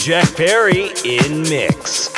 Jack Perry in mix.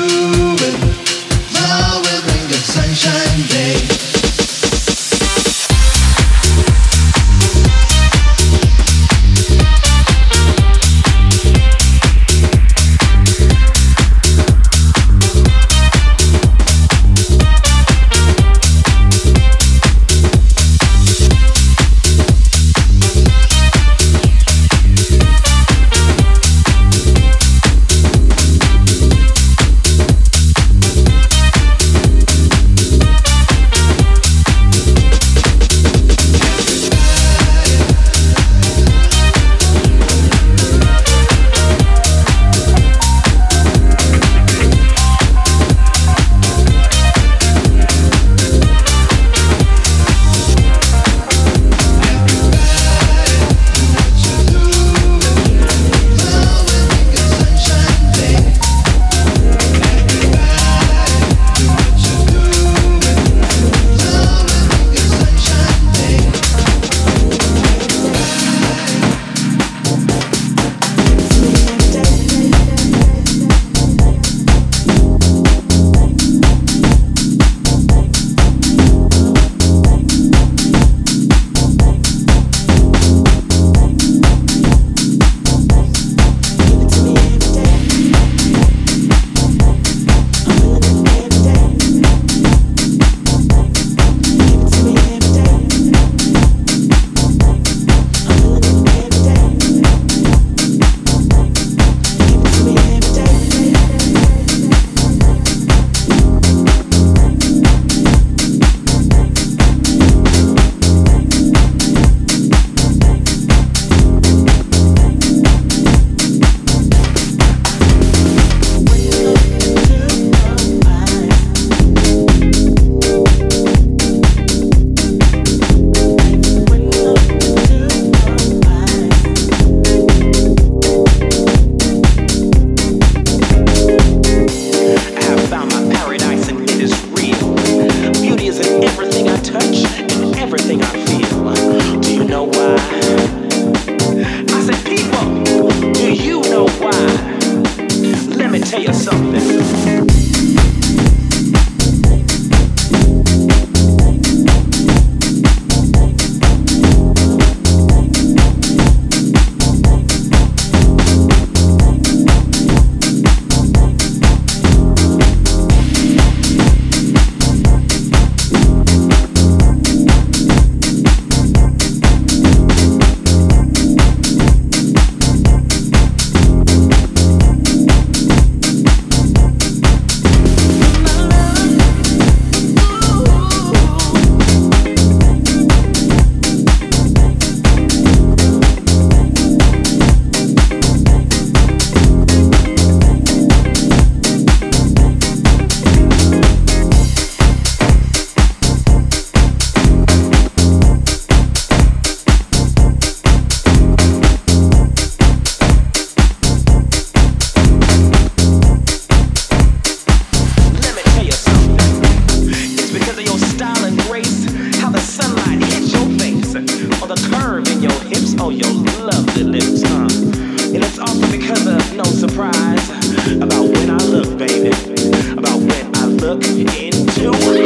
moving. Now we'll bring the sunshine. look into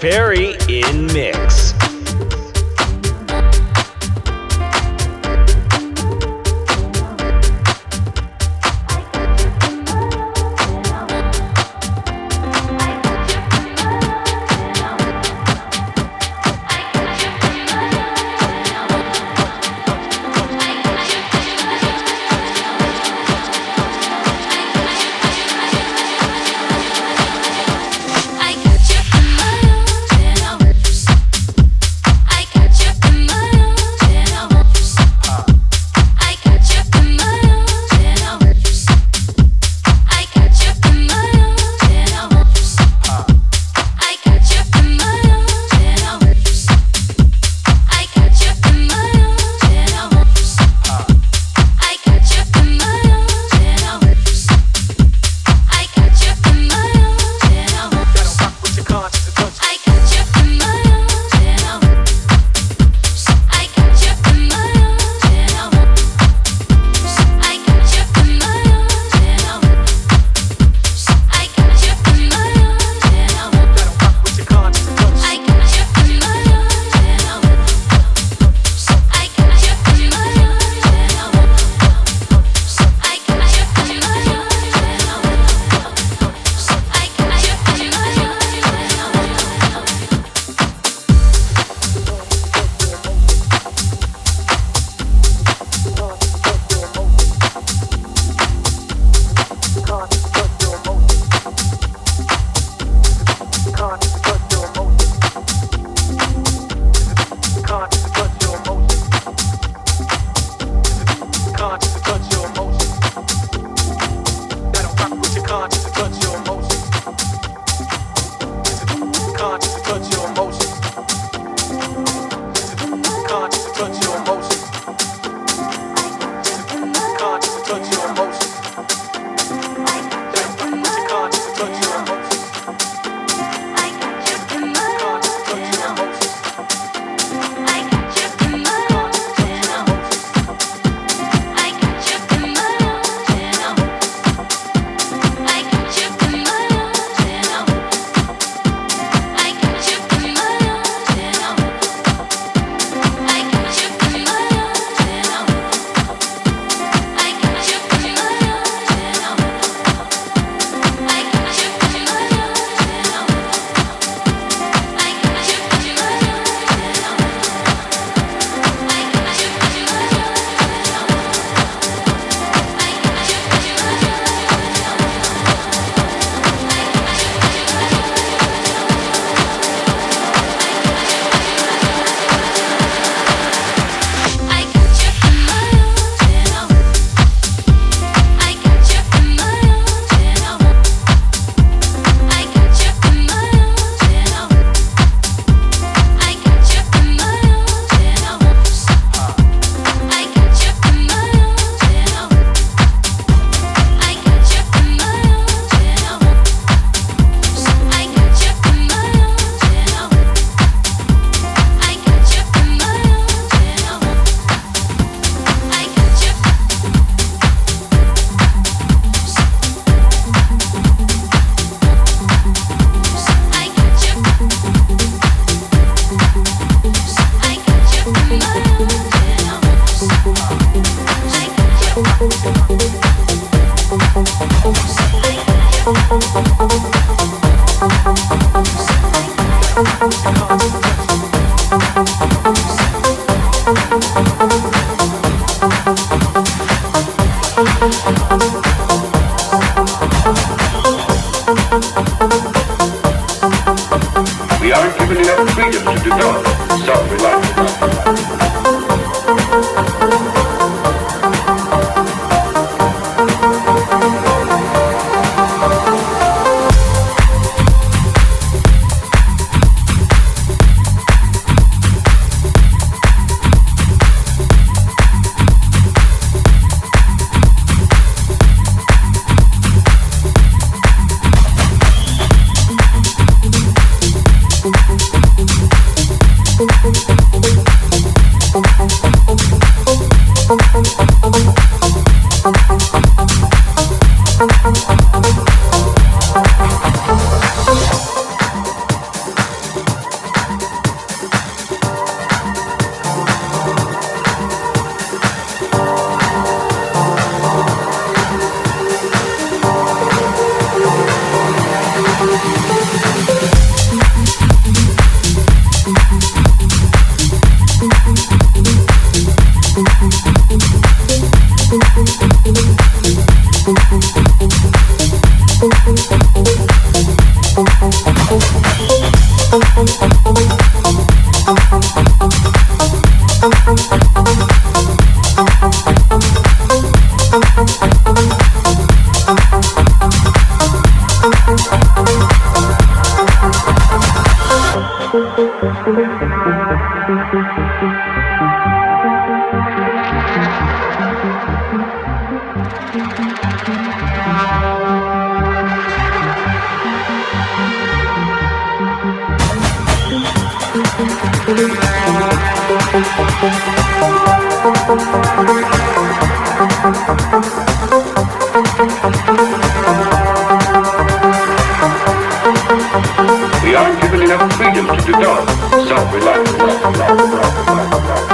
Perry in Mix. develop Self-reliant.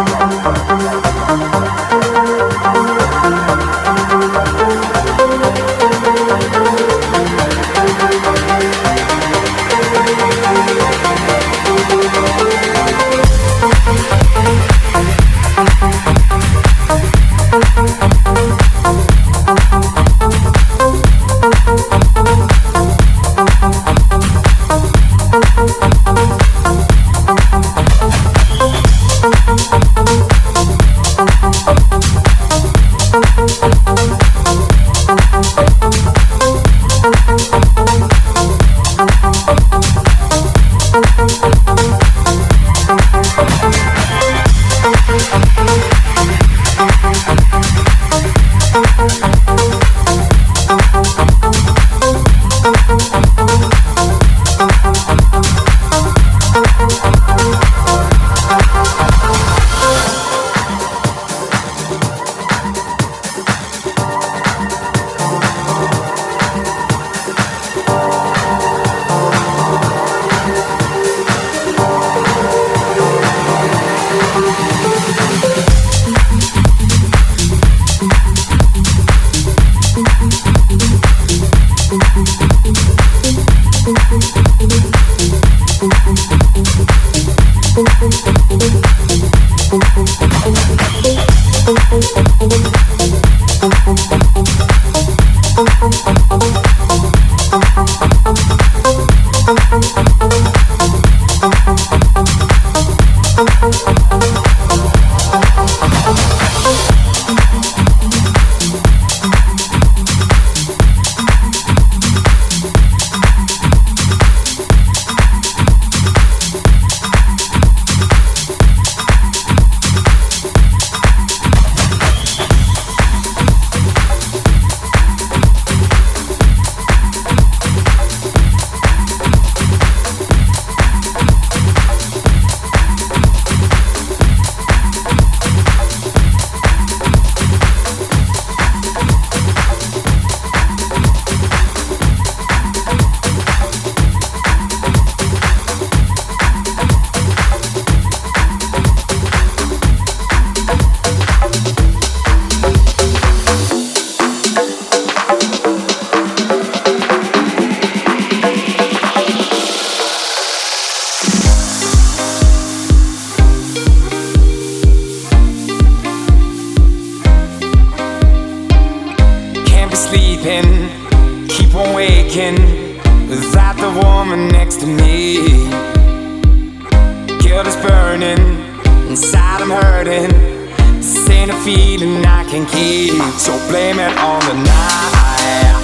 Feeling I can keep. So blame it on the night.